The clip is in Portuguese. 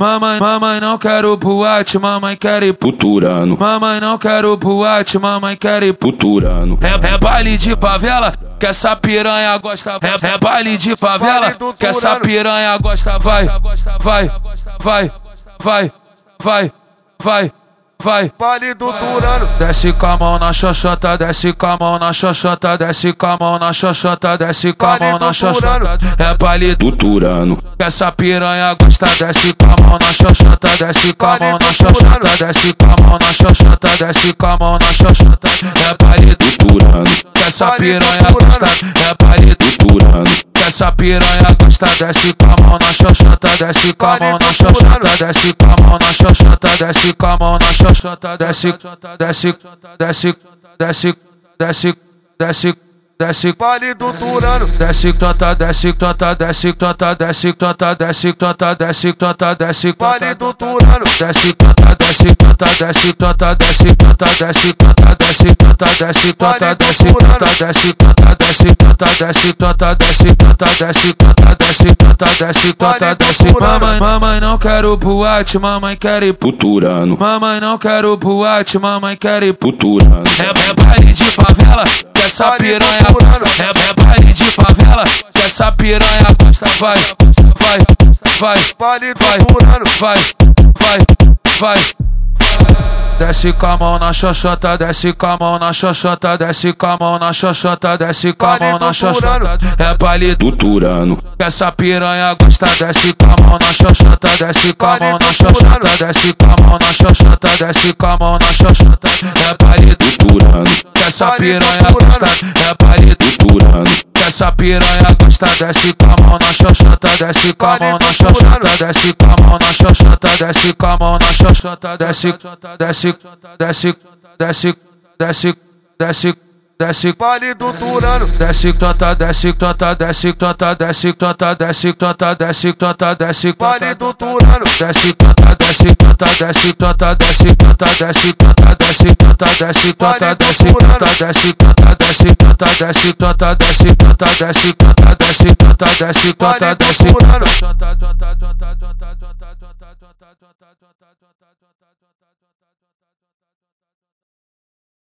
Mamãe, mamãe não quero boate, mamãe quer ir puturano. Mamãe não quero boate, mamãe quer ir puturano. É, é baile de favela, que essa piranha gosta. É, é baile de favela, que essa piranha gosta. Vai, vai, vai, vai, vai, vai vai. Vale do Turano. Desce com a mão na xoxota, desce com a mão na xoxota, desce com a mão na xoxota, desce com a mão na xoxota. É baile do Turano. Essa piranha gosta, desce com a mão na xoxota, desce com a mão na xoxota, desce com a mão na xoxota, desce com a mão na xoxota. É baile do Turano. Essa piranha gosta, essa piranha gosta, desce com a mão na xoxota, desce com a mão na xoxota, desce com a mão na xoxota, desce com a mão na xoxota, desce, desce, desce, desce, desce, desce, desce, vale do Turano, desce, tota, desce, tota, desce, tota, desce, tota, desce, tota, desce, tota, desce, vale do Turano, desce, tota, desce, tota, desce, tota, desce, tota, desce, tota, desce, tota, desce, tota, desce, tota, desce, tota, desce, tota, desce, tota, desce, tota, desce, tota, desce, tota, desce, tota, desce, mamãe, mamãe não quero boate, mamãe quer ir puturano. Mamãe não quero boate, mamãe quer ir puturano. É, é baile de favela, que essa piranha gosta. É, é baile de favela, que essa piranha gosta. Vai, vai, vai, vale vai, vai, vai, vai. Desce com a mão na xoxota, desce com a mão na xoxota, desce com a mão na xoxota, desce com a mão na xoxota. É baile do Turano. Essa piranha gosta, desce com a mão na xoxota, desce com a mão na xoxota, desce com a mão na xoxota, desce com a mão na xoxota. É baile do Turano. Essa piranha gosta, é baile do Turano essa piranha gosta, desce com a mão na xoxota, desce com a mão na xoxota, desce com a mão na xoxota, desce com a mão na xoxota, desce, desce, desce, desce, desce, desce, desce, vale do Turano, desce, tota, desce, tota, desce, tota, desce, tota, desce, tota, desce, tota, desce, vale do Turano, desce, tota, desce, tota, desce, tota, desce, tota, desce, tota, desce, tota, desce, tota, desce, tota, desce, tota, desce, canta, desce, canta, desce, canta, desce, canta, desce, canta, desce, canta, desce, canta, desce,